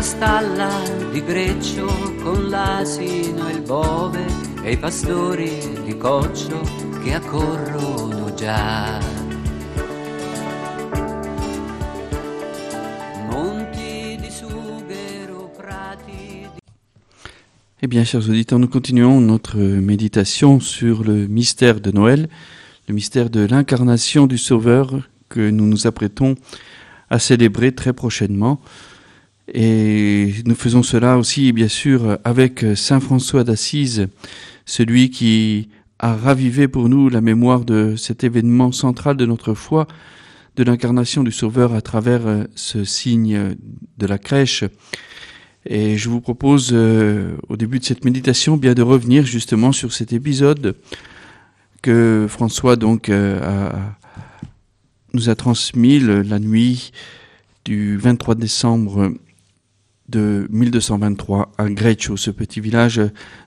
la stalla di con l'asino e bove e i pastori di coccio che accorrono già. Monti di sughero, prati. Eh bien, chers auditeurs, nous continuons notre méditation sur le mystère de Noël, le mystère de l'incarnation du Sauveur que nous nous apprêtons à célébrer très prochainement. Et nous faisons cela aussi, bien sûr, avec Saint François d'Assise, celui qui a ravivé pour nous la mémoire de cet événement central de notre foi, de l'incarnation du Sauveur à travers ce signe de la crèche. Et je vous propose, euh, au début de cette méditation, bien de revenir justement sur cet épisode que François donc euh, nous a transmis la nuit du 23 décembre de 1223 à Greccio, ce petit village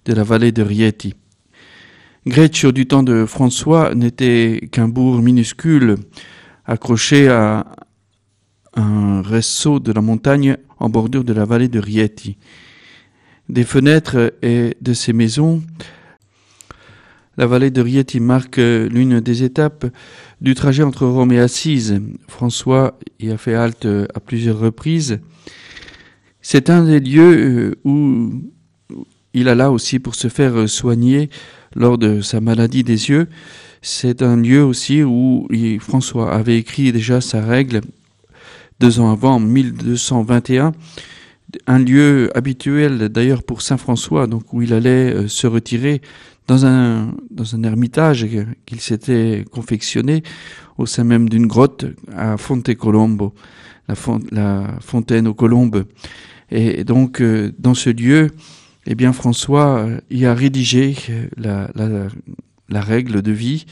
de la vallée de Rieti. Greccio, du temps de François, n'était qu'un bourg minuscule accroché à un réseau de la montagne en bordure de la vallée de Rieti. Des fenêtres et de ces maisons, la vallée de Rieti marque l'une des étapes du trajet entre Rome et Assise. François y a fait halte à plusieurs reprises. C'est un des lieux où il alla aussi pour se faire soigner lors de sa maladie des yeux. C'est un lieu aussi où François avait écrit déjà sa règle deux ans avant, en 1221, un lieu habituel d'ailleurs pour Saint François, donc où il allait euh, se retirer dans un, dans un ermitage qu'il s'était confectionné au sein même d'une grotte à Fonte Colombo, la fontaine aux colombes. Et donc, euh, dans ce lieu, eh bien, François euh, y a rédigé la, la, règle de vie.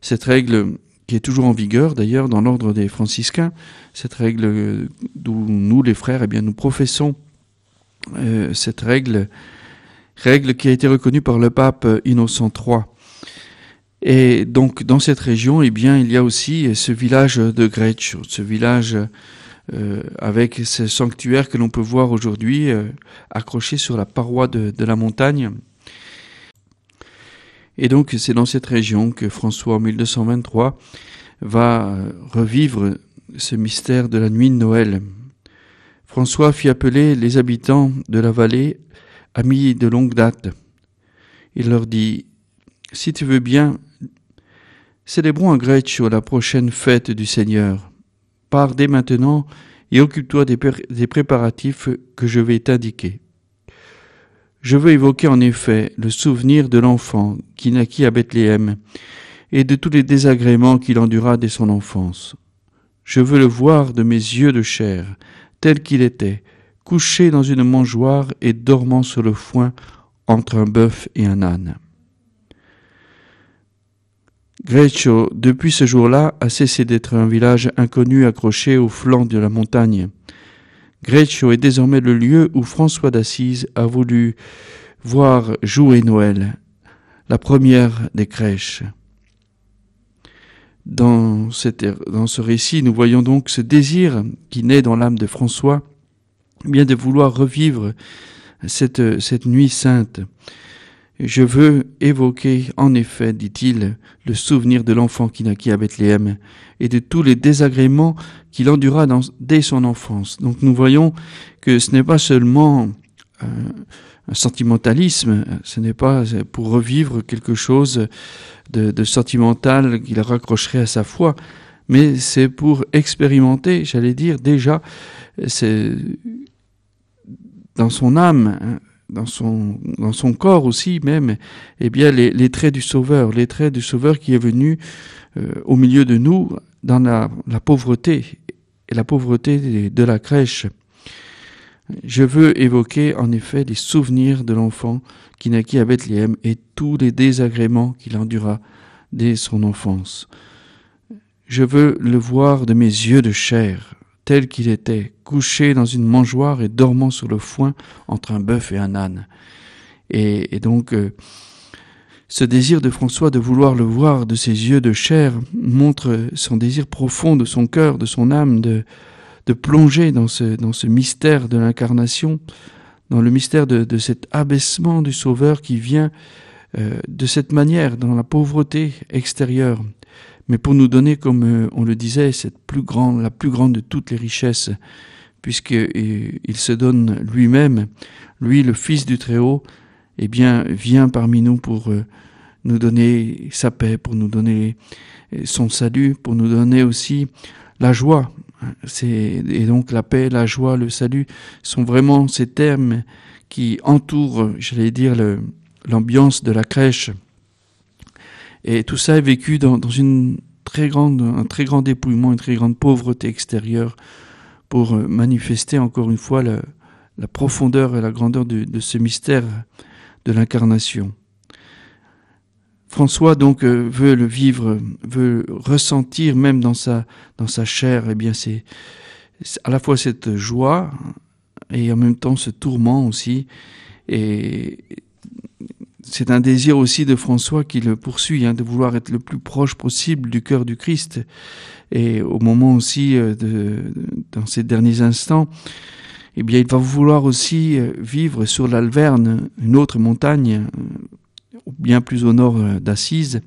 Cette règle qui est toujours en vigueur d'ailleurs dans l'ordre des franciscains, cette règle d'où nous les frères, eh bien nous professons euh, cette règle, règle qui a été reconnue par le pape Innocent III. Et donc dans cette région, eh bien il y a aussi ce village de Greccio, ce village euh, avec ce sanctuaire que l'on peut voir aujourd'hui euh, accroché sur la paroi de, la montagne. Et donc c'est dans cette région que François en 1223 va revivre ce mystère de la nuit de Noël. François fit appeler les habitants de la vallée, amis de longue date. Il leur dit Si tu veux bien, célébrons à Greccio la prochaine fête du Seigneur. Pars dès maintenant et occupe-toi des, des, préparatifs que je vais t'indiquer. Je veux évoquer en effet le souvenir de l'enfant qui naquit à Bethléem et de tous les désagréments qu'il endura dès son enfance. Je veux le voir de mes yeux de chair, tel qu'il était, couché dans une mangeoire et dormant sur le foin entre un bœuf et un âne. Greccio, depuis ce jour-là, a cessé d'être un village inconnu accroché au flanc de la montagne. Greccio est désormais le lieu où François d'Assise a voulu voir jouer Noël, la première des crèches. Dans, cette, dans ce récit, nous voyons donc ce désir qui naît dans l'âme de François, bien de vouloir revivre cette nuit sainte. Je veux évoquer, en effet, dit-il, le souvenir de l'enfant qui naquit à Bethléem et de tous les désagréments qu'il endura dès son enfance. Donc nous voyons que ce n'est pas seulement euh, un sentimentalisme, ce n'est pas pour revivre quelque chose de, de sentimental qu'il raccrocherait à sa foi, mais c'est pour expérimenter, j'allais dire déjà, c'est dans son âme, dans son, dans son corps aussi même, eh bien les, les traits du Sauveur, les traits du Sauveur qui est venu euh, au milieu de nous dans la, la pauvreté et la pauvreté de la crèche. Je veux évoquer en effet les souvenirs de l'enfant qui naquit à Bethléem et tous les désagréments qu'il endura dès son enfance. Je veux le voir de mes yeux de chair, tel qu'il était, couché dans une mangeoire et dormant sur le foin entre un bœuf et un âne. Et, donc, euh, ce désir de François de vouloir le voir de ses yeux de chair montre son désir profond de son cœur, de son âme, de, de plonger dans ce, dans ce mystère de l'incarnation, dans le mystère de, de, cet abaissement du Sauveur qui vient euh, de cette manière, dans la pauvreté extérieure, mais pour nous donner, comme euh, on le disait, cette plus grande, la plus grande de toutes les richesses, puisqu'il il se donne lui-même, lui, le Fils du Très-Haut, eh bien, vient parmi nous pour euh, nous donner sa paix, pour nous donner son salut, pour nous donner aussi la joie. Et donc la paix, la joie, le salut sont vraiment ces termes qui entourent, j'allais dire, l'ambiance de la crèche. Et tout ça est vécu dans, une très grande, un très grand dépouillement, une très grande pauvreté extérieure pour manifester encore une fois la, profondeur et la grandeur de, de ce mystère de l'incarnation. François donc euh, veut le vivre, veut ressentir même dans sa dans sa chair. Eh bien, c'est à la fois cette joie et en même temps ce tourment aussi. Et c'est un désir aussi de François qui le poursuit, hein, de vouloir être le plus proche possible du cœur du Christ. Et au moment aussi euh, de, dans ces derniers instants, eh bien, il va vouloir aussi euh, vivre sur l'Alverne, une autre montagne bien plus au nord euh, d'Assise,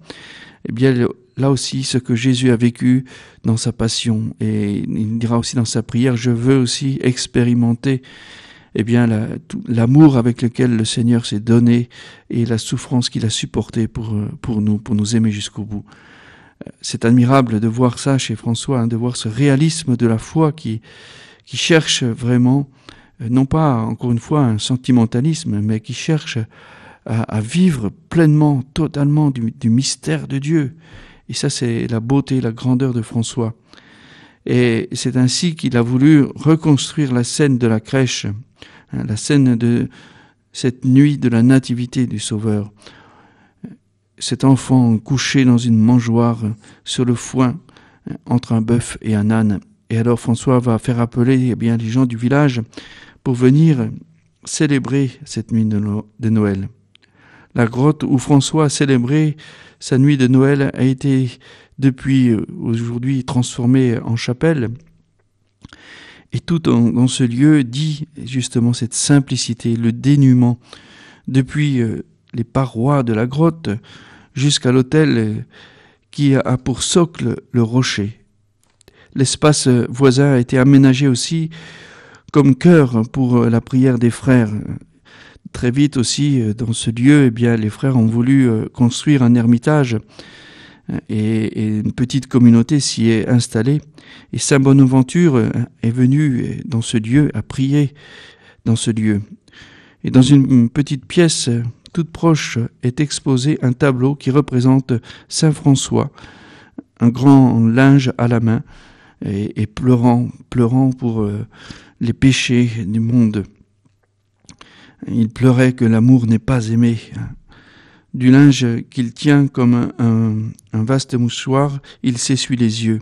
eh bien là aussi ce que Jésus a vécu dans sa passion et il dira aussi dans sa prière je veux aussi expérimenter eh bien l'amour avec lequel le Seigneur s'est donné et la souffrance qu'il a supportée pour euh, pour nous pour nous aimer jusqu'au bout. Euh, c'est admirable de voir ça chez François, hein, de voir ce réalisme de la foi qui qui cherche vraiment non pas encore une fois un sentimentalisme mais qui cherche à, vivre pleinement, totalement du, du, mystère de Dieu. Et ça, c'est la beauté, la grandeur de François. Et c'est ainsi qu'il a voulu reconstruire la scène de la crèche, hein, la scène de cette nuit de la nativité du Sauveur. Cet enfant couché dans une mangeoire sur le foin hein, entre un bœuf et un âne. Et alors François va faire appeler eh bien, les gens du village pour venir célébrer cette nuit de Noël. La grotte où François a célébré sa nuit de Noël a été depuis euh, aujourd'hui transformée en chapelle. Et tout dans ce lieu dit justement cette simplicité, le dénuement, depuis euh, les parois de la grotte jusqu'à l'autel euh, qui a pour socle le rocher. L'espace voisin a été aménagé aussi comme cœur pour la prière des frères très vite aussi, dans ce lieu, eh bien, les frères ont voulu construire un ermitage euh, et, une petite communauté s'y est installée. Et Saint Bonaventure est venu dans ce lieu, à prier dans ce lieu. Et dans une petite pièce toute proche est exposé un tableau qui représente Saint François, un grand linge à la main et, et pleurant, pleurant pour les péchés du monde. Il pleurait que l'amour n'est pas aimé. Du linge qu'il tient comme un, vaste mouchoir, il s'essuie les yeux.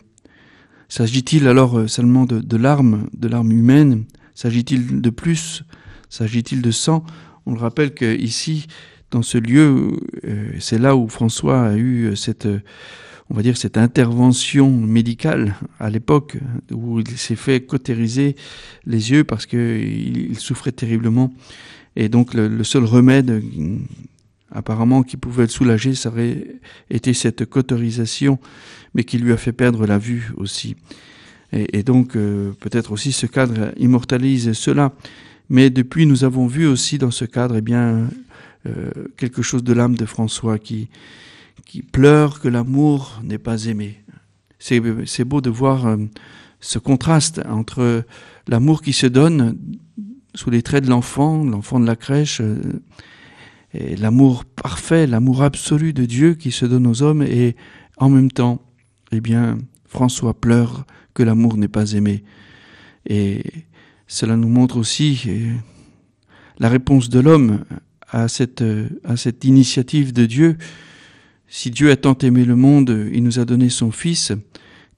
S'agit-il alors seulement de, larmes, de larmes humaines S'agit-il de plus? S'agit-il de sang? On le rappelle que ici, dans ce lieu, euh, c'est là où François a eu cette, on va dire, cette intervention médicale à l'époque, où il s'est fait cautériser les yeux parce qu'il souffrait terriblement. Et donc le, seul remède apparemment qui pouvait le soulager, ça aurait été cette cauterisation, mais qui lui a fait perdre la vue aussi. Et, donc euh, peut-être aussi ce cadre immortalise cela. Mais depuis, nous avons vu aussi dans ce cadre, eh bien, euh, quelque chose de l'âme de François qui, qui pleure que l'amour n'est pas aimé. C'est beau de voir euh, ce contraste entre l'amour qui se donne sous les traits de l'enfant, l'enfant de la crèche, l'amour parfait, l'amour absolu de Dieu qui se donne aux hommes, et en même temps, eh bien, François pleure que l'amour n'est pas aimé. Et cela nous montre aussi euh, la réponse de l'homme à cette, euh, à cette initiative de Dieu. Si Dieu a tant aimé le monde, il nous a donné son Fils.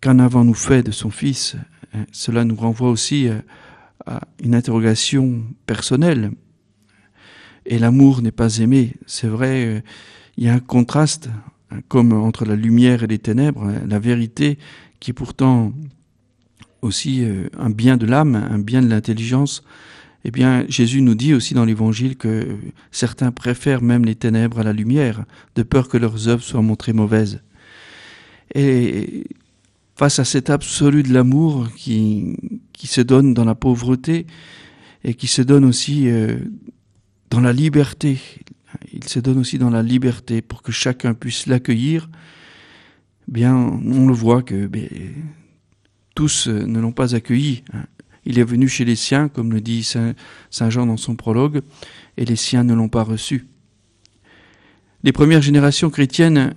Qu'en avons-nous fait de son Fils? Cela nous renvoie aussi une interrogation personnelle. Et l'amour n'est pas aimé. C'est vrai, euh, il y a un contraste, hein, comme entre la lumière et les ténèbres, hein, la vérité qui pourtant aussi euh, un bien de l'âme, un bien de l'intelligence, eh bien, Jésus nous dit aussi dans l'Évangile que certains préfèrent même les ténèbres à la lumière, de peur que leurs œuvres soient montrées mauvaises. Et face à cet absolu de l'amour qui, qui se donne dans la pauvreté et qui se donne aussi euh, dans la liberté, il se donne aussi dans la liberté pour que chacun puisse l'accueillir, bien, on le voit que ben, tous euh, ne l'ont pas accueilli. Hein. Il est venu chez les siens, comme le dit Saint, Jean dans son prologue, et les siens ne l'ont pas reçu. Les premières générations chrétiennes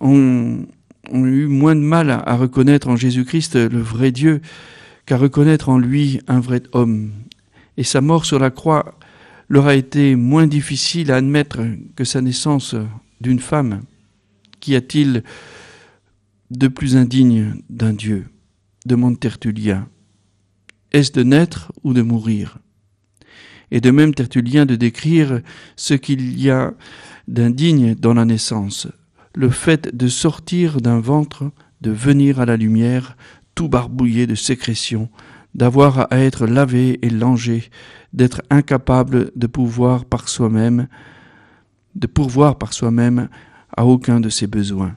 ont, eu moins de mal à, reconnaître en Jésus-Christ le vrai Dieu qu'à reconnaître en lui un vrai homme. Et sa mort sur la croix leur a été moins difficile à admettre que sa naissance d'une femme. Qu'y a-t-il de plus indigne d'un Dieu demande Tertullien. Est-ce de naître ou de mourir? Et de même Tertullien de décrire ce qu'il y a d'indigne dans la naissance, le fait de sortir d'un ventre, de venir à la lumière, tout barbouillé de sécrétions, d'avoir à être lavé et langé, d'être incapable de pouvoir par soi-même, de pourvoir par soi-même à aucun de ses besoins.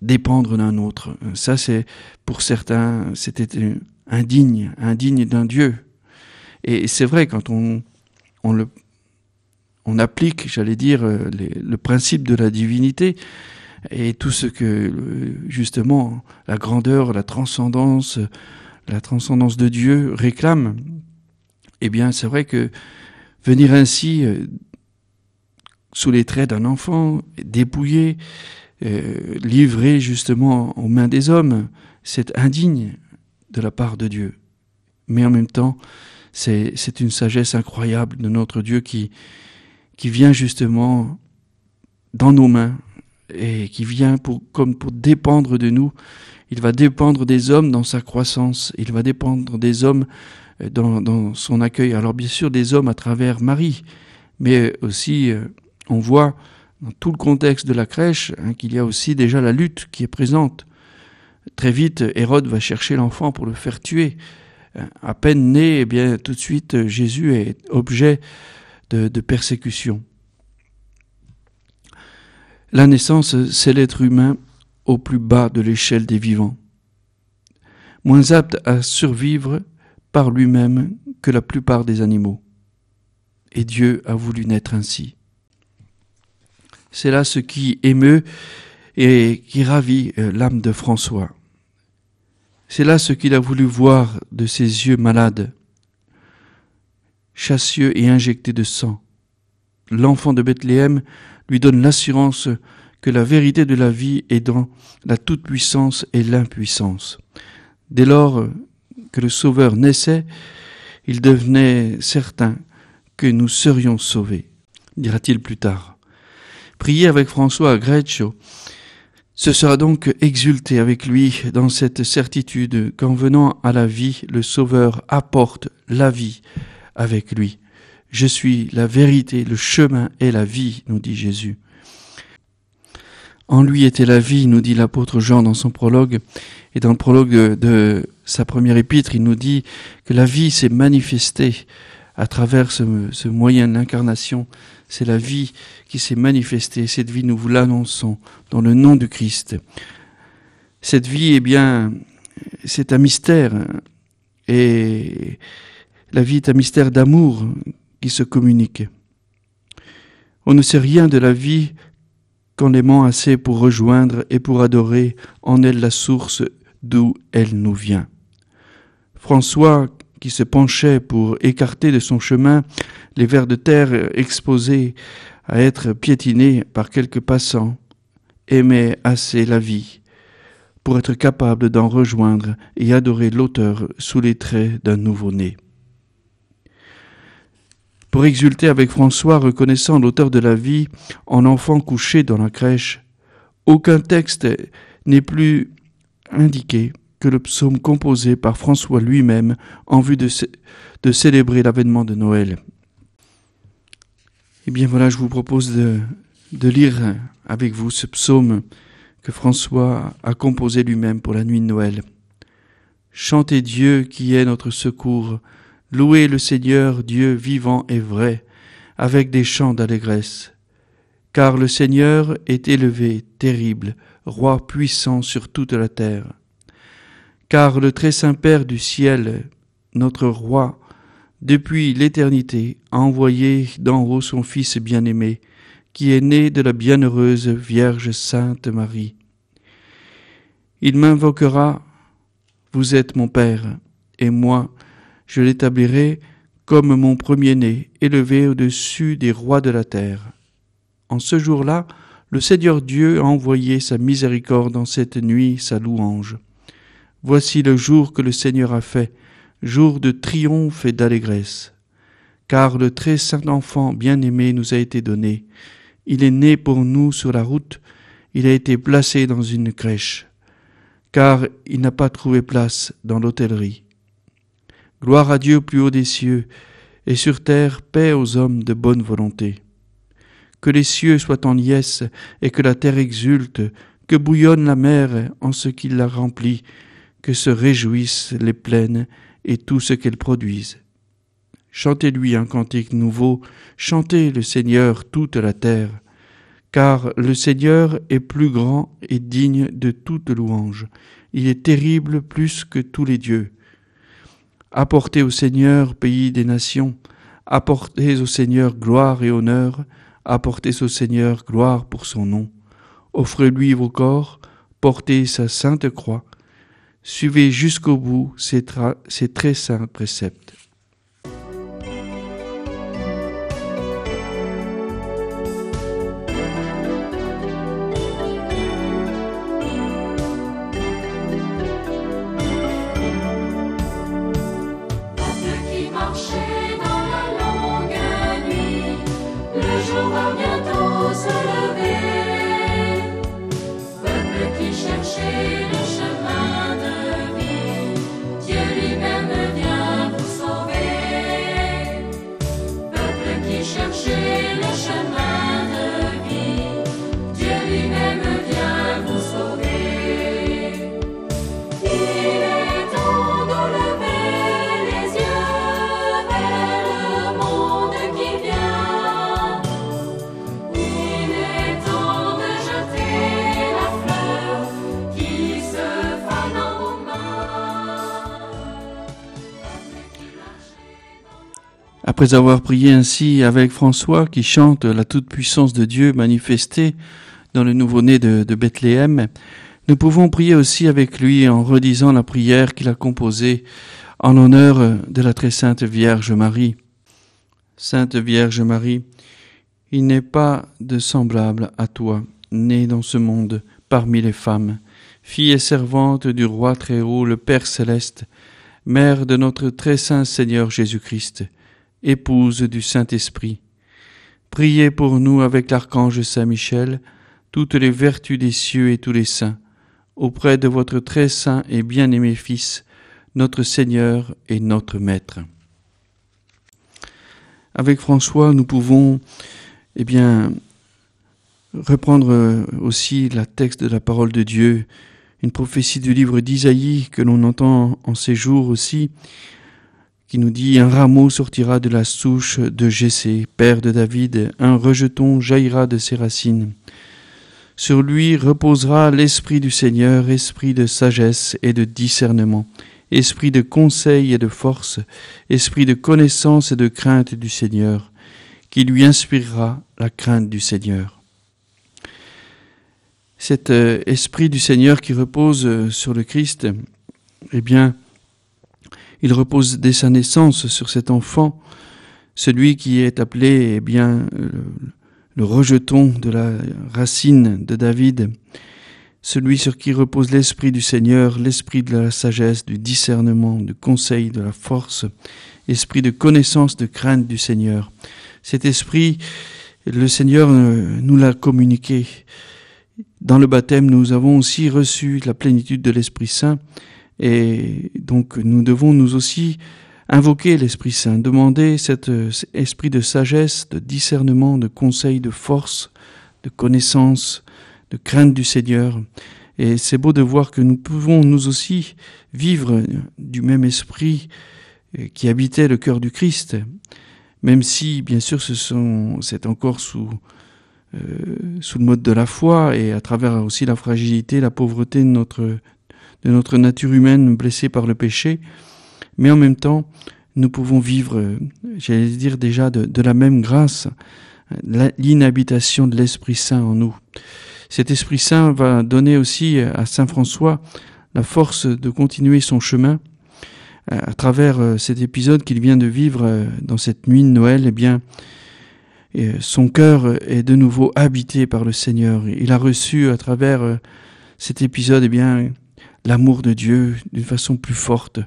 Dépendre d'un autre. Ça, c'est, pour certains, c'était indigne, indigne d'un Dieu. Et c'est vrai, quand on, on, applique, j'allais dire, le principe de la divinité, et tout ce que, justement, la grandeur, la transcendance, la transcendance de Dieu réclame, eh bien, c'est vrai que venir ainsi, euh, sous les traits d'un enfant, dépouillé, euh, livré justement aux mains des hommes, c'est indigne, de la part de Dieu. Mais en même temps, c'est une sagesse incroyable de notre Dieu qui, vient justement dans nos mains et qui vient comme pour dépendre de nous. Il va dépendre des hommes dans sa croissance, il va dépendre des hommes euh, dans, son accueil. Alors bien sûr des hommes à travers Marie, mais aussi euh, on voit dans tout le contexte de la crèche hein, qu'il y a aussi déjà la lutte qui est présente Très vite, Hérode va chercher l'enfant pour le faire tuer. À peine né, eh bien, tout de suite, Jésus est objet de persécution. La naissance, c'est l'être humain au plus bas de l'échelle des vivants, moins apte à survivre par lui-même que la plupart des animaux. Et Dieu a voulu naître ainsi. C'est là ce qui émeut et qui ravit euh, l'âme de François. C'est là ce qu'il a voulu voir de ses yeux malades, chassieux et injectés de sang. L'enfant de Bethléem lui donne l'assurance que la vérité de la vie est dans la toute-puissance et l'impuissance. Dès lors que le Sauveur naissait, il devenait certain que nous serions sauvés, dira-t-il plus tard. Priez avec François à Greccio ce sera donc exulté avec lui dans cette certitude qu'en venant à la vie, le Sauveur apporte la vie avec lui. Je suis la vérité, le chemin et la vie, nous dit Jésus. En lui était la vie, nous dit l'apôtre Jean dans son prologue, et dans le prologue de, sa première épître, il nous dit que la vie s'est manifestée à travers ce moyen de l'incarnation, c'est la vie qui s'est manifestée. Cette vie, nous vous l'annonçons dans le nom du Christ. Cette vie, eh bien, c'est un mystère. Et la vie est un mystère d'amour qui se communique. On ne sait rien de la vie qu'en l'aimant assez pour rejoindre et pour adorer en elle la source d'où elle nous vient. François, qui se penchait pour écarter de son chemin les vers de terre exposés à être piétinés par quelques passants, aimaient assez la vie pour être capable d'en rejoindre et adorer l'auteur sous les traits d'un nouveau-né. Pour exulter avec François, reconnaissant l'auteur de la vie en enfant couché dans la crèche, aucun texte n'est plus indiqué que le psaume composé par François lui-même en vue de, célébrer l'avènement de Noël. Eh bien voilà, je vous propose de lire avec vous ce psaume que François a composé lui-même pour la nuit de Noël. Chantez Dieu qui est notre secours. Louez le Seigneur Dieu vivant et vrai, avec des chants d'allégresse. Car le Seigneur est élevé, terrible, roi puissant sur toute la terre. Car le très saint Père du ciel, notre roi, depuis l'éternité, a envoyé d'en haut son Fils bien-aimé, qui est né de la bienheureuse Vierge Sainte Marie. Il m'invoquera vous êtes mon Père, et moi, je l'établirai comme mon premier-né, élevé au-dessus des rois de la terre. En ce jour-là, le Seigneur Dieu a envoyé sa miséricorde en cette nuit, sa louange. Voici le jour que le Seigneur a fait, jour de triomphe et d'allégresse. Car le très saint enfant bien-aimé nous a été donné. Il est né pour nous sur la route, il a été placé dans une crèche car il n'a pas trouvé place dans l'hôtellerie. Gloire à Dieu plus haut des cieux, et sur terre paix aux hommes de bonne volonté. Que les cieux soient en liesse, et que la terre exulte, que bouillonne la mer en ce qui la remplit, que se réjouissent les plaines et tout ce qu'elles produisent. Chantez-lui un cantique nouveau, chantez le Seigneur toute la terre, car le Seigneur est plus grand et digne de toute louange. Il est terrible plus que tous les dieux. Apportez au Seigneur, pays des nations, apportez au Seigneur gloire et honneur, apportez au Seigneur gloire pour son nom. Offrez-lui vos corps, portez sa sainte croix, suivez jusqu'au bout ses, ses très saints préceptes. Après avoir prié ainsi avec François qui chante la toute-puissance de Dieu manifestée dans le nouveau-né de, Bethléem, nous pouvons prier aussi avec lui en redisant la prière qu'il a composée en l'honneur de la très sainte Vierge Marie. Sainte Vierge Marie, il n'est pas de semblable à toi, née dans ce monde parmi les femmes, fille et servante du roi très haut, le Père céleste, mère de notre très saint Seigneur Jésus-Christ épouse du Saint-Esprit. Priez pour nous avec l'archange Saint Michel, toutes les vertus des cieux et tous les saints, auprès de votre très saint et bien-aimé Fils, notre Seigneur et notre Maître. Avec François, nous pouvons, eh bien, reprendre aussi la texte de la parole de Dieu, une prophétie du livre d'Isaïe que l'on entend en ces jours aussi, qui nous dit Un rameau sortira de la souche de Jessé, père de David, un rejeton jaillira de ses racines. Sur lui reposera l'esprit du Seigneur, esprit de sagesse et de discernement, esprit de conseil et de force, esprit de connaissance et de crainte du Seigneur, qui lui inspirera la crainte du Seigneur. Cet euh, esprit du Seigneur qui repose euh, sur le Christ, eh bien, il repose dès sa naissance sur cet enfant, celui qui est appelé eh bien le, rejeton de la racine de David, celui sur qui repose l'esprit du Seigneur, l'esprit de la sagesse, du discernement, du conseil, de la force, esprit de connaissance, de crainte du Seigneur. Cet esprit, le Seigneur euh, nous l'a communiqué. Dans le baptême, nous avons aussi reçu la plénitude de l'Esprit Saint et donc nous devons nous aussi invoquer l'Esprit Saint, demander cet esprit de sagesse, de discernement, de conseil, de force, de connaissance, de crainte du Seigneur. Et c'est beau de voir que nous pouvons nous aussi vivre du même esprit euh, qui habitait le cœur du Christ, même si bien sûr ce sont c'est encore sous euh, sous le mode de la foi et à travers aussi la fragilité, la pauvreté de notre de notre nature humaine blessée par le péché, mais en même temps nous pouvons vivre, euh, j'allais dire déjà de, la même grâce, l'inhabitation de l'Esprit Saint en nous. Cet Esprit Saint va donner aussi à Saint François la force de continuer son chemin euh, à travers euh, cet épisode qu'il vient de vivre euh, dans cette nuit de Noël. Eh bien, son cœur est de nouveau habité par le Seigneur. Il a reçu à travers cet épisode, eh bien, l'amour de Dieu d'une façon plus forte.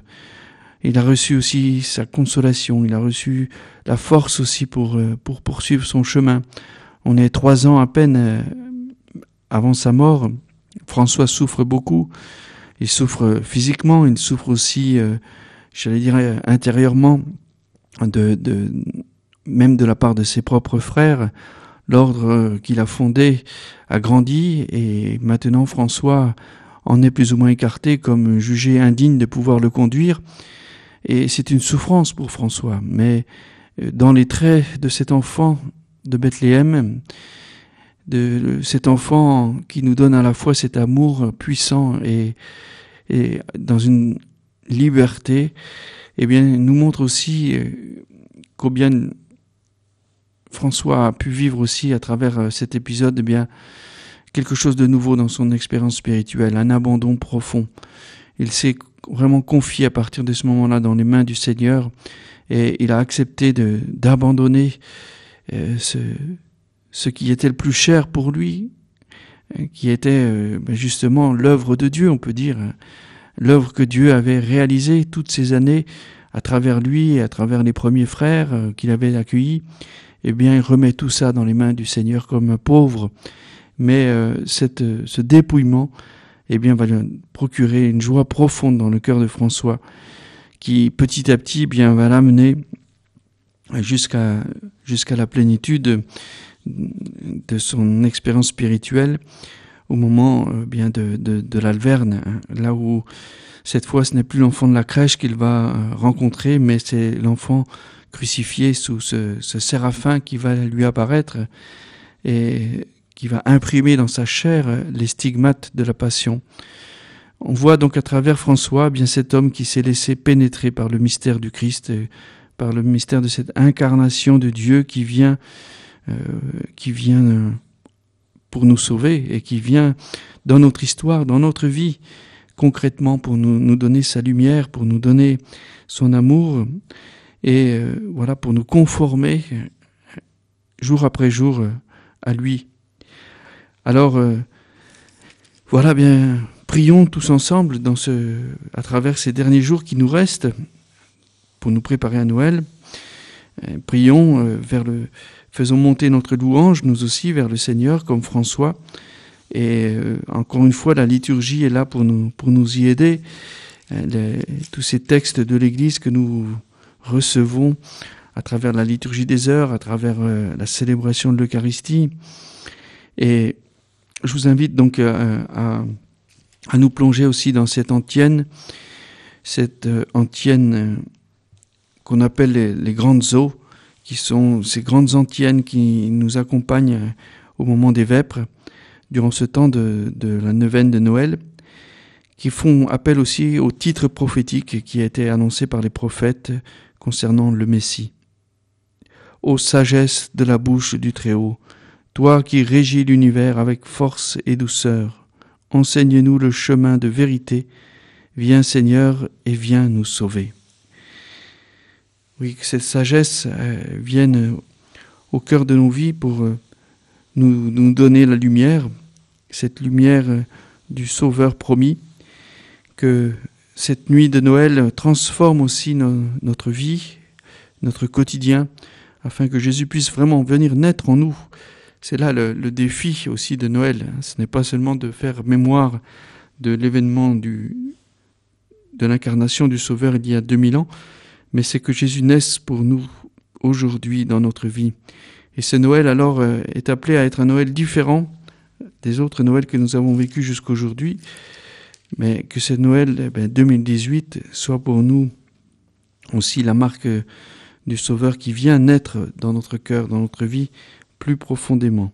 Il a reçu aussi sa consolation, il a reçu la force aussi pour, pour poursuivre son chemin. On est trois ans à peine avant sa mort. François souffre beaucoup. Il souffre physiquement, il souffre aussi, euh, j'allais dire, intérieurement, de, de, même de la part de ses propres frères. L'ordre qu'il a fondé a grandi et maintenant François en est plus ou moins écarté comme jugé indigne de pouvoir le conduire. Et c'est une souffrance pour François. Mais euh, dans les traits de cet enfant de Bethléem, de cet enfant qui nous donne à la fois cet amour puissant et, et dans une liberté, eh bien, nous montre aussi euh, combien François a pu vivre aussi à travers euh, cet épisode, eh bien, quelque chose de nouveau dans son expérience spirituelle, un abandon profond. Il s'est vraiment confié à partir de ce moment-là dans les mains du Seigneur et il a accepté d'abandonner euh, ce, ce qui était le plus cher pour lui, euh, qui était euh, ben, justement l'œuvre de Dieu, on peut dire, hein. l'œuvre que Dieu avait réalisée toutes ces années à travers lui et à travers les premiers frères qu'il avait accueillis, eh bien, il remet tout ça dans les mains du Seigneur comme un pauvre. Mais cette, ce dépouillement, eh bien, va lui procurer une joie profonde dans le cœur de François, qui petit à petit, eh bien, va l'amener jusqu'à jusqu'à la plénitude de son expérience spirituelle au moment euh, bien de, de, de l'Alverne, hein, là où cette fois ce n'est plus l'enfant de la crèche qu'il va euh, rencontrer, mais c'est l'enfant crucifié sous ce, ce séraphin qui va lui apparaître. Et qui va imprimer dans sa chair les stigmates de la passion. On voit donc à travers François bien cet homme qui s'est laissé pénétrer par le mystère du Christ, par le mystère de cette incarnation de Dieu qui vient euh, qui vient euh, pour nous sauver et qui vient dans notre histoire, dans notre vie, concrètement pour nous, donner sa lumière, pour nous donner son amour et euh, voilà pour nous conformer jour après jour à lui. Alors voilà bien, prions tous ensemble dans ce, à travers ces derniers jours qui nous restent pour nous préparer à Noël. Prions vers le Faisons monter notre louange, nous aussi, vers le Seigneur, comme François. Et euh, encore une fois, la liturgie est là pour nous, y aider. Euh, tous ces textes de l'Église que nous recevons à travers la liturgie des heures, à travers euh, la célébration de l'Eucharistie. Et je vous invite donc à, à, nous plonger aussi dans cette antienne, cette antienne qu'on appelle les, grandes eaux, qui sont ces grandes antiennes qui nous accompagnent euh, au moment des vêpres, durant ce temps de, de la neuvaine de Noël, qui font appel aussi au titre prophétique qui a été annoncé par les prophètes concernant le Messie. Ô sagesse de la bouche du Très-Haut, toi qui régis l'univers avec force et douceur, enseigne-nous le chemin de vérité, viens Seigneur et viens nous sauver. Oui, que cette sagesse euh, vienne au cœur de nos vies pour euh, nous, donner la lumière, cette lumière euh, du Sauveur promis, que cette nuit de Noël transforme aussi no, notre vie, notre quotidien, afin que Jésus puisse vraiment venir naître en nous. C'est là le, défi aussi de Noël. Ce n'est pas seulement de faire mémoire de l'événement de l'incarnation du Sauveur il y a 2000 ans, mais c'est que Jésus naisse pour nous aujourd'hui dans notre vie. Et ce Noël alors euh, est appelé à être un Noël différent des autres Noëls que nous avons vécus jusqu'aujourd'hui, mais que ce Noël 2018 eh soit pour nous aussi la marque du Sauveur qui vient naître dans notre cœur, dans notre vie, plus profondément.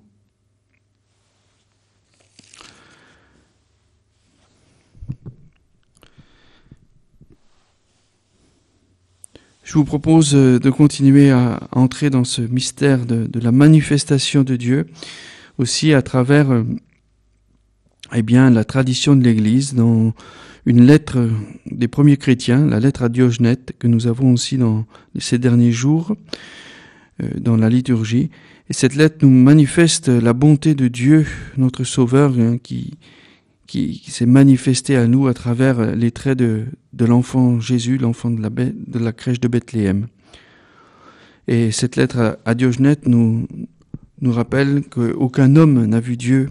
Je vous propose euh, de continuer à entrer dans ce mystère de, la manifestation de Dieu, aussi à travers euh, eh bien, la tradition de l'Église, dans une lettre des premiers chrétiens, la lettre à Diogenète, que nous avons aussi dans ces derniers jours, euh, dans la liturgie. Et cette lettre nous manifeste la bonté de Dieu, notre Sauveur, hein, qui, qui, s'est manifesté à nous à travers les traits de, de l'enfant Jésus, l'enfant de la, de la crèche de Bethléem. Et cette lettre à Diogenète nous, nous rappelle qu'aucun homme n'a vu Dieu,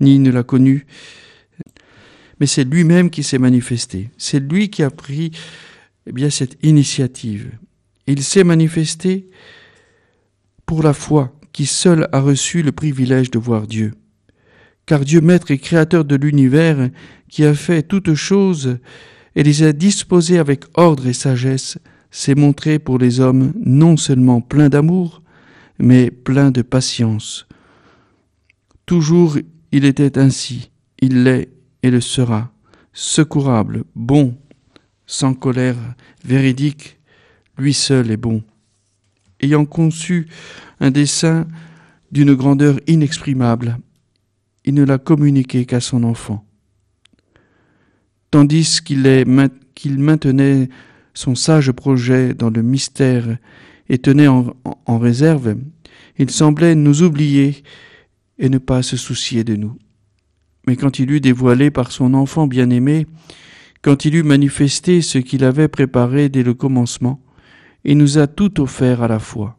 ni ne l'a connu, mais c'est lui-même qui s'est manifesté. C'est lui qui a pris eh bien, cette initiative. Il s'est manifesté pour la foi, qui seul a reçu le privilège de voir Dieu car Dieu maître et créateur de l'univers, qui a fait toutes choses et les a disposées avec ordre et sagesse, s'est montré pour les hommes non seulement plein d'amour, mais plein de patience. Toujours il était ainsi, il l'est et le sera, secourable, bon, sans colère, véridique, lui seul est bon. Ayant conçu un dessein d'une grandeur inexprimable, il ne l'a communiqué qu'à son enfant. Tandis qu'il maintenait son sage projet dans le mystère et tenait en, en réserve, il semblait nous oublier et ne pas se soucier de nous. Mais quand il eut dévoilé par son enfant bien-aimé, quand il eut manifesté ce qu'il avait préparé dès le commencement, il nous a tout offert à la fois,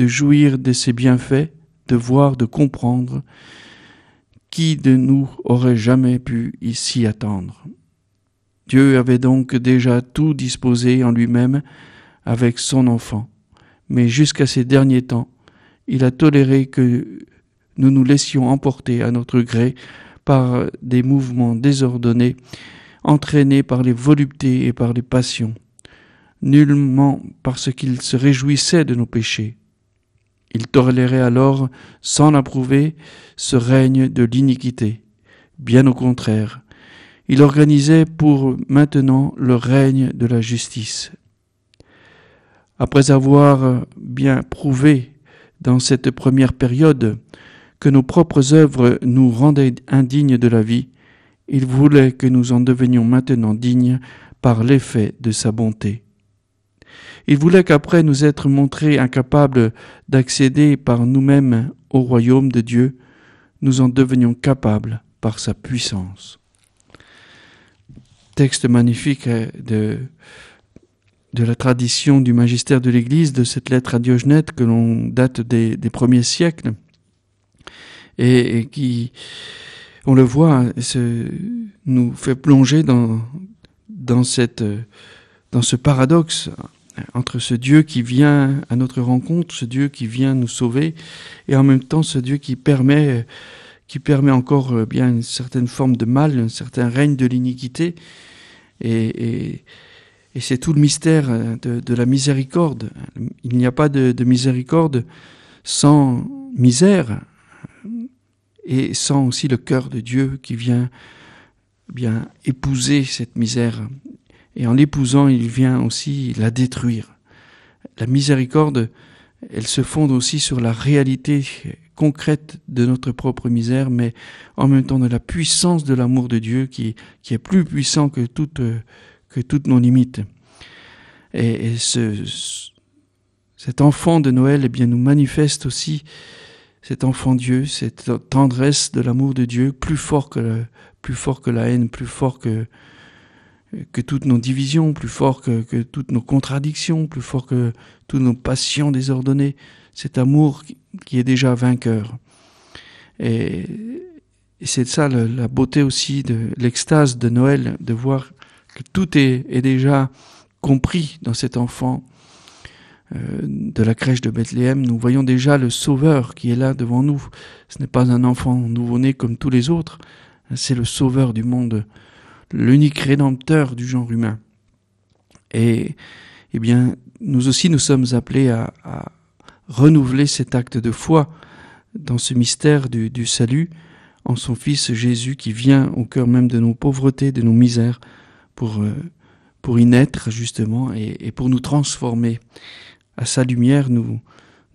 de jouir de ses bienfaits, de voir, de comprendre, qui de nous aurait jamais pu s'y attendre. Dieu avait donc déjà tout disposé en lui-même avec son enfant, mais jusqu'à ces derniers temps, il a toléré que nous nous laissions emporter à notre gré par des mouvements désordonnés, entraînés par les voluptés et par les passions, nullement parce qu'il se réjouissait de nos péchés, il tolérait alors, sans l'approuver, ce règne de l'iniquité. Bien au contraire, il organisait pour maintenant le règne de la justice. Après avoir bien prouvé dans cette première période que nos propres œuvres nous rendaient indignes de la vie, il voulait que nous en devenions maintenant dignes par l'effet de sa bonté. Il voulait qu'après nous être montrés incapables d'accéder par nous-mêmes au royaume de Dieu, nous en devenions capables par sa puissance. Texte magnifique euh, de, de la tradition du magistère de l'Église, de cette lettre à Diogenète que l'on date des, premiers siècles, et, qui, on le voit, nous fait plonger dans, dans, cette, dans ce paradoxe entre ce Dieu qui vient à notre rencontre, ce Dieu qui vient nous sauver, et en même temps ce Dieu qui permet, qui permet encore euh, bien une certaine forme de mal, un certain règne de l'iniquité, et, c'est tout le mystère euh, de, la miséricorde. Il n'y a pas de, miséricorde sans misère, et sans aussi le cœur de Dieu qui vient bien épouser cette misère et en l'épousant, il vient aussi la détruire. La miséricorde, elle se fonde aussi sur la réalité concrète de notre propre misère, mais en même temps de la puissance de l'amour de Dieu qui, qui est plus puissant que, toute, que toutes nos limites. Et, ce, cet enfant de Noël eh bien, nous manifeste aussi cet enfant Dieu, cette tendresse de l'amour de Dieu, plus fort que, plus fort que la haine, plus fort que, que toutes nos divisions, plus fort que, toutes nos contradictions, plus fort que toutes nos passions désordonnées, cet amour qui est déjà vainqueur. Et, c'est ça la, beauté aussi de l'extase de Noël, de voir que tout est, déjà compris dans cet enfant, de la crèche de Bethléem, nous voyons déjà le Sauveur qui est là devant nous. Ce n'est pas un enfant nouveau-né comme tous les autres, c'est le Sauveur du monde, l'unique rédempteur du genre humain. Et eh bien, nous aussi, nous sommes appelés à, renouveler cet acte de foi dans ce mystère du, salut en son Fils Jésus qui vient au cœur même de nos pauvretés, de nos misères, pour, euh, pour y naître justement et, pour nous transformer. À sa lumière, nous,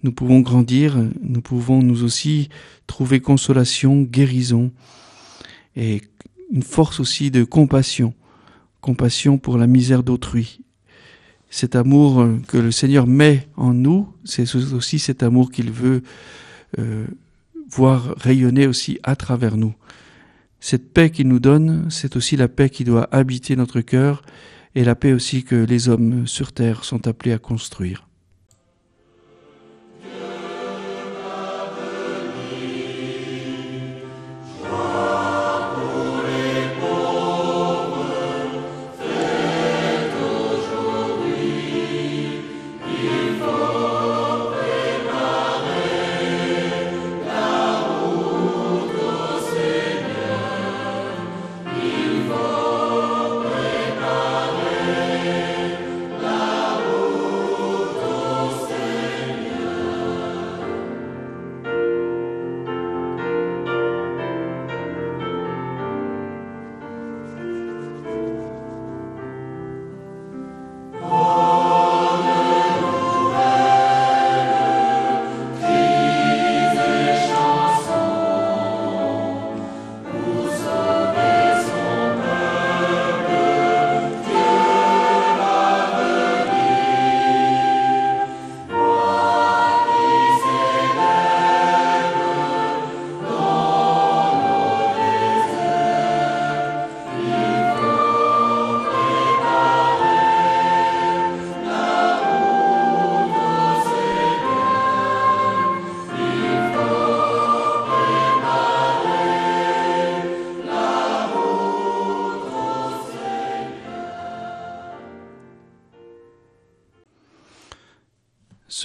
nous pouvons grandir, nous pouvons nous aussi trouver consolation, guérison et une force aussi de compassion, compassion pour la misère d'autrui cet amour euh, que le Seigneur met en nous, c'est aussi cet amour qu'il veut euh, voir rayonner aussi à travers nous. Cette paix qu'il nous donne, c'est aussi la paix qui doit habiter notre cœur et la paix aussi que les hommes sur terre sont appelés à construire.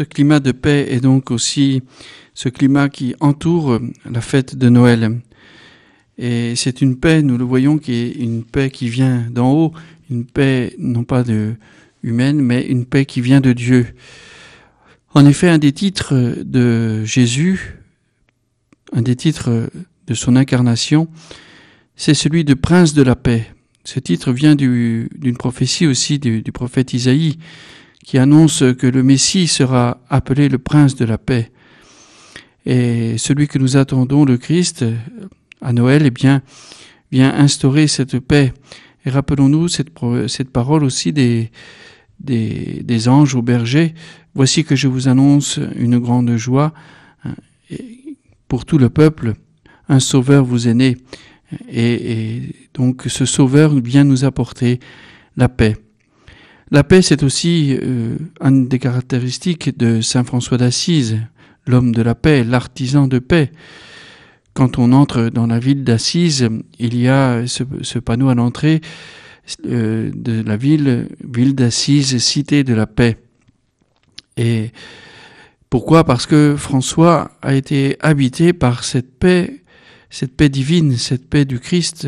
Ce climat de paix est donc aussi ce climat qui entoure la fête de Noël. Et c'est une paix, nous le voyons, qui est une paix qui vient d'en haut, une paix non pas de humaine, mais une paix qui vient de Dieu. En effet, un des titres de Jésus, un des titres de son incarnation, c'est celui de prince de la paix. Ce titre vient d'une prophétie aussi du, du prophète Isaïe, qui annonce que le Messie sera appelé le prince de la paix. Et celui que nous attendons, le Christ, à Noël, eh bien, vient instaurer cette paix. Et rappelons-nous cette, parole aussi des, anges au berger. Voici que je vous annonce une grande joie hein, pour tout le peuple. Un sauveur vous est né. Et donc ce sauveur vient nous apporter la paix. La paix, c'est aussi euh, une des caractéristiques de Saint François d'Assise, l'homme de la paix, l'artisan de paix. Quand on entre dans la ville d'Assise, il y a ce, panneau à l'entrée euh, de la ville, ville d'Assise, cité de la paix. Et pourquoi? Parce que François a été habité par cette paix, cette paix divine, cette paix du Christ,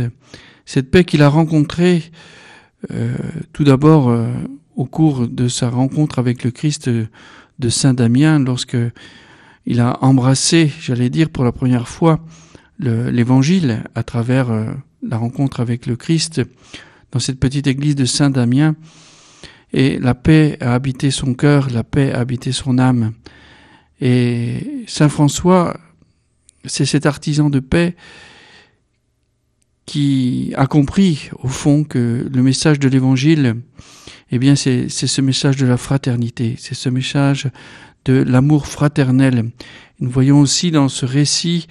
cette paix qu'il a rencontrée euh, tout d'abord, euh, au cours de sa rencontre avec le Christ de Saint Damien, lorsque il a embrassé, j'allais dire pour la première fois, l'Évangile à travers euh, la rencontre avec le Christ dans cette petite église de Saint Damien, et la paix a habité son cœur, la paix a habité son âme. Et Saint François, c'est cet artisan de paix qui a compris au fond que le message de l'évangile, eh bien, c'est ce message de la fraternité, c'est ce message de l'amour fraternel. Nous voyons aussi dans ce récit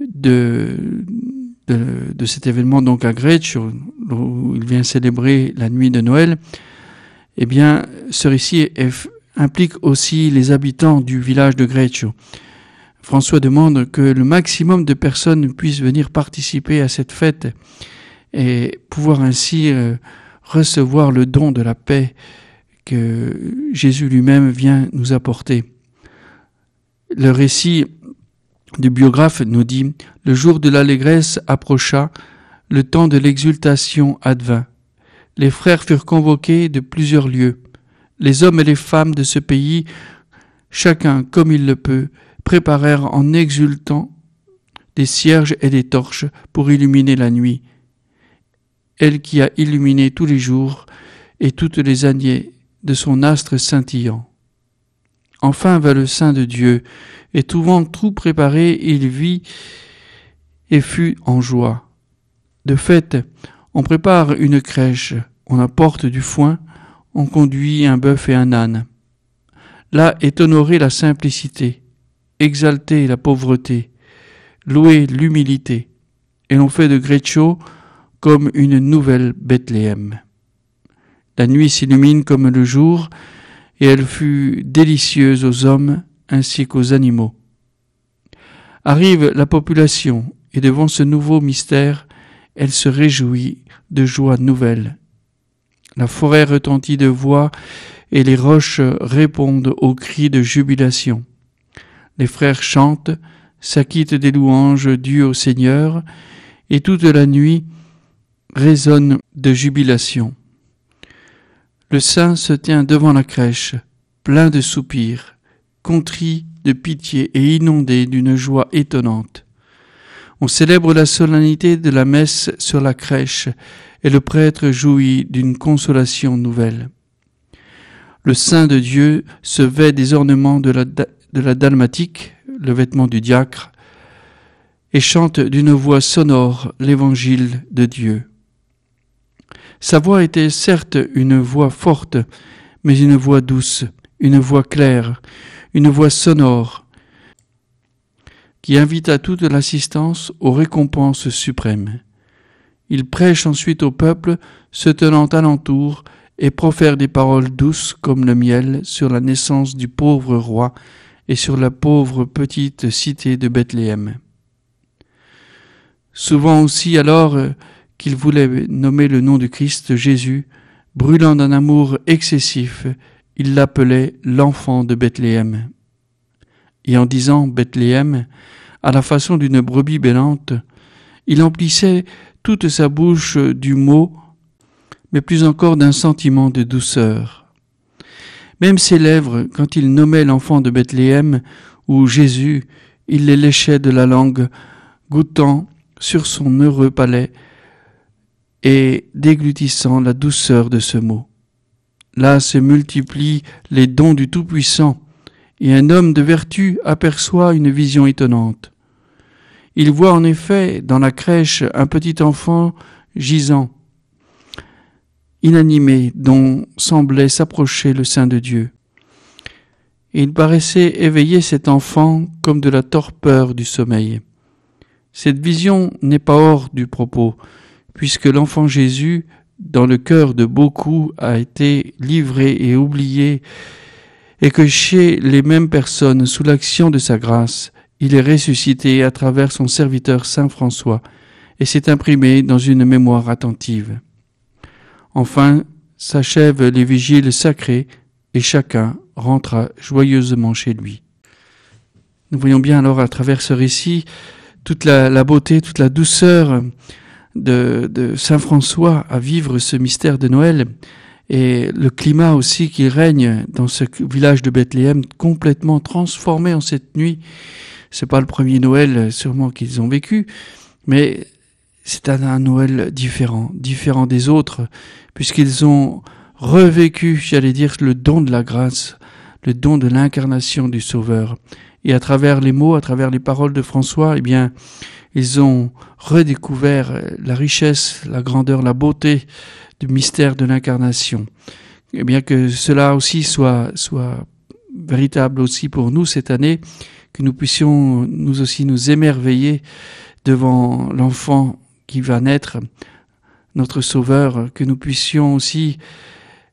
de, de, cet événement donc à Greccio, où il vient célébrer la nuit de Noël, eh bien, ce récit implique aussi les habitants du village de Greccio. François demande que le maximum de personnes puissent venir participer à cette fête et pouvoir ainsi euh, recevoir le don de la paix que Jésus lui-même vient nous apporter. Le récit du biographe nous dit Le jour de l'allégresse approcha, le temps de l'exultation advint. Les frères furent convoqués de plusieurs lieux. Les hommes et les femmes de ce pays, chacun comme il le peut, préparèrent en exultant des cierges et des torches pour illuminer la nuit. Elle qui a illuminé tous les jours et toutes les années de son astre scintillant. Enfin vint le Saint de Dieu, et trouvant tout préparé, il vit et fut en joie. De fait, on prépare une crèche, on apporte du foin, on conduit un bœuf et un âne. Là est honorée la simplicité, exaltée la pauvreté, louée l'humilité, et l'on fait de Grécho comme une nouvelle Bethléem. La nuit s'illumine comme le jour, et elle fut délicieuse aux hommes ainsi qu'aux animaux. Arrive la population, et devant ce nouveau mystère, elle se réjouit de joie nouvelle. La forêt retentit de voix, et les roches répondent aux cris de jubilation. Les frères chantent, s'acquittent des louanges dues au Seigneur, et toute la nuit résonne de jubilation. Le saint se tient devant la crèche, plein de soupirs, contrit de pitié et inondé d'une joie étonnante. On célèbre la solennité de la messe sur la crèche, et le prêtre jouit d'une consolation nouvelle. Le Saint de Dieu se vêt des ornements de la, de la dalmatique, le vêtement du diacre, et chante d'une voix sonore l'évangile de Dieu. Sa voix était certes une voix forte, mais une voix douce, une voix claire, une voix sonore, qui invita toute l'assistance aux récompenses suprêmes. Il prêche ensuite au peuple, se tenant alentour, et profère des paroles douces comme le miel sur la naissance du pauvre roi et sur la pauvre petite cité de Bethléem. Souvent aussi alors qu'il voulait nommer le nom du Christ Jésus, brûlant d'un amour excessif, il l'appelait l'enfant de Bethléem. Et en disant Bethléem, à la façon d'une brebis bêlante, il emplissait toute sa bouche du mot, mais plus encore d'un sentiment de douceur. Même ses lèvres, quand il nommait l'enfant de Bethléem ou Jésus, il les léchait de la langue, goûtant sur son heureux palais et déglutissant la douceur de ce mot. Là se multiplient les dons du Tout-Puissant, et un homme de vertu aperçoit une vision étonnante. Il voit en effet dans la crèche un petit enfant gisant, inanimé, dont semblait s'approcher le sein de Dieu. Il paraissait éveiller cet enfant comme de la torpeur du sommeil. Cette vision n'est pas hors du propos, puisque l'enfant Jésus, dans le cœur de beaucoup, a été livré et oublié, et que chez les mêmes personnes, sous l'action de sa grâce, il est ressuscité à travers son serviteur Saint François, et s'est imprimé dans une mémoire attentive. Enfin, s'achèvent les vigiles sacrées, et chacun rentra joyeusement chez lui. Nous voyons bien alors à travers ce récit toute la, la beauté, toute la douceur de, Saint François à vivre ce mystère de Noël et le climat aussi qui règne dans ce village de Bethléem complètement transformé en cette nuit. C'est pas le premier Noël sûrement qu'ils ont vécu, mais c'est un, Noël différent, différent des autres, puisqu'ils ont revécu, j'allais dire, le don de la grâce, le don de l'incarnation du Sauveur. Et à travers les mots, à travers les paroles de François, eh bien, ils ont redécouvert la richesse, la grandeur, la beauté du mystère de l'incarnation. Et bien que cela aussi soit véritable aussi pour nous cette année, que nous puissions nous aussi nous émerveiller devant l'enfant qui va naître, notre Sauveur, que nous puissions aussi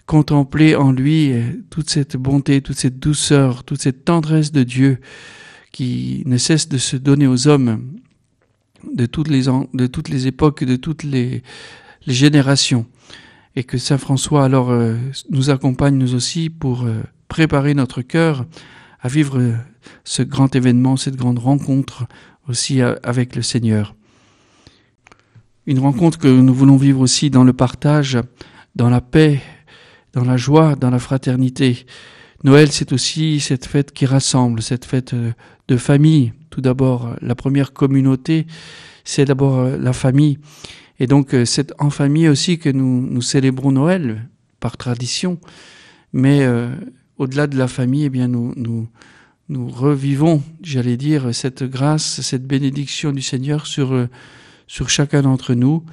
contempler en lui toute cette bonté, toute cette douceur, toute cette tendresse de Dieu qui ne cesse de se donner aux hommes de toutes les, époques, de toutes les, les générations. et que Saint François alors nous accompagne nous aussi pour préparer notre cœur à vivre ce grand événement, cette grande rencontre aussi avec le Seigneur. Une rencontre que nous voulons vivre aussi dans le partage, dans la paix, dans la joie, dans la fraternité. Noël, c'est aussi cette fête qui rassemble, cette fête euh, de famille. Tout d'abord, la première communauté, c'est d'abord euh, la famille. Et donc, euh, c'est en famille aussi que nous, célébrons Noël, par tradition. Mais au-delà de la famille, eh bien, nous, nous revivons, j'allais dire, cette grâce, cette bénédiction du Seigneur sur, sur chacun d'entre nous.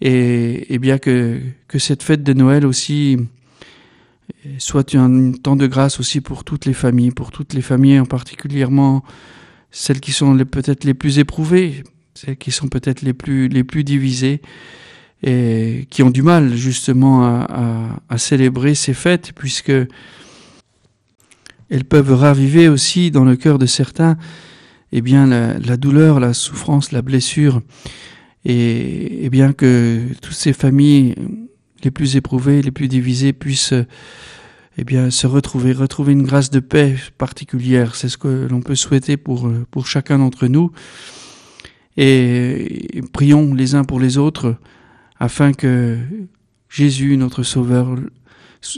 Et, et, bien que, que cette fête de Noël aussi soit un temps de grâce aussi pour toutes les familles, pour toutes les familles en particulièrement celles qui sont peut-être les plus éprouvées, celles qui sont peut-être les plus, les plus divisées et qui ont du mal justement à, à, célébrer ces fêtes puisque elles peuvent raviver aussi dans le cœur de certains eh bien la, douleur, la souffrance, la blessure et, bien que toutes ces familles les plus éprouvés, les plus divisés puissent eh bien, se retrouver, retrouver une grâce de paix particulière. C'est ce que l'on peut souhaiter pour, pour chacun d'entre nous. Et, prions les uns pour les autres afin que Jésus, notre Sauveur,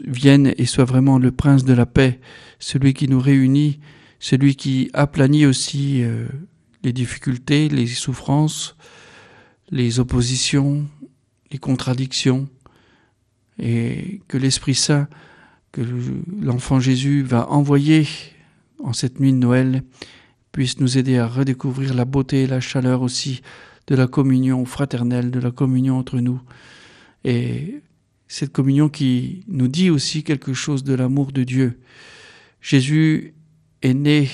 vienne et soit vraiment le prince de la paix, celui qui nous réunit, celui qui aplanit aussi euh, les difficultés, les souffrances, les oppositions, les contradictions, et que l'Esprit Saint, que l'enfant Jésus va envoyer en cette nuit de Noël, puisse nous aider à redécouvrir la beauté et la chaleur aussi de la communion fraternelle, de la communion entre nous. Et cette communion qui nous dit aussi quelque chose de l'amour de Dieu. Jésus est né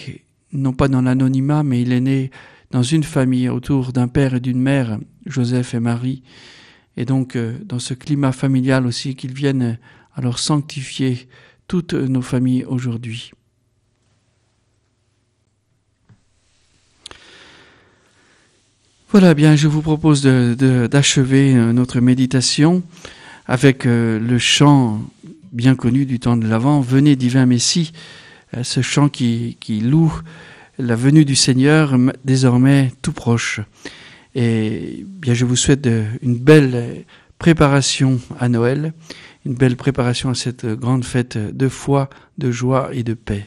non pas dans l'anonymat, mais il est né dans une famille autour d'un père et d'une mère, Joseph et Marie, et donc euh, dans ce climat familial aussi qu'ils viennent alors sanctifier toutes nos familles aujourd'hui. Voilà, bien, je vous propose d'achever euh, notre méditation avec euh, le chant bien connu du temps de l'Avent, Venez divin Messie, ce chant qui, loue la venue du Seigneur désormais tout proche. Et bien, je vous souhaite une belle préparation à Noël, une belle préparation à cette grande fête de foi, de joie et de paix.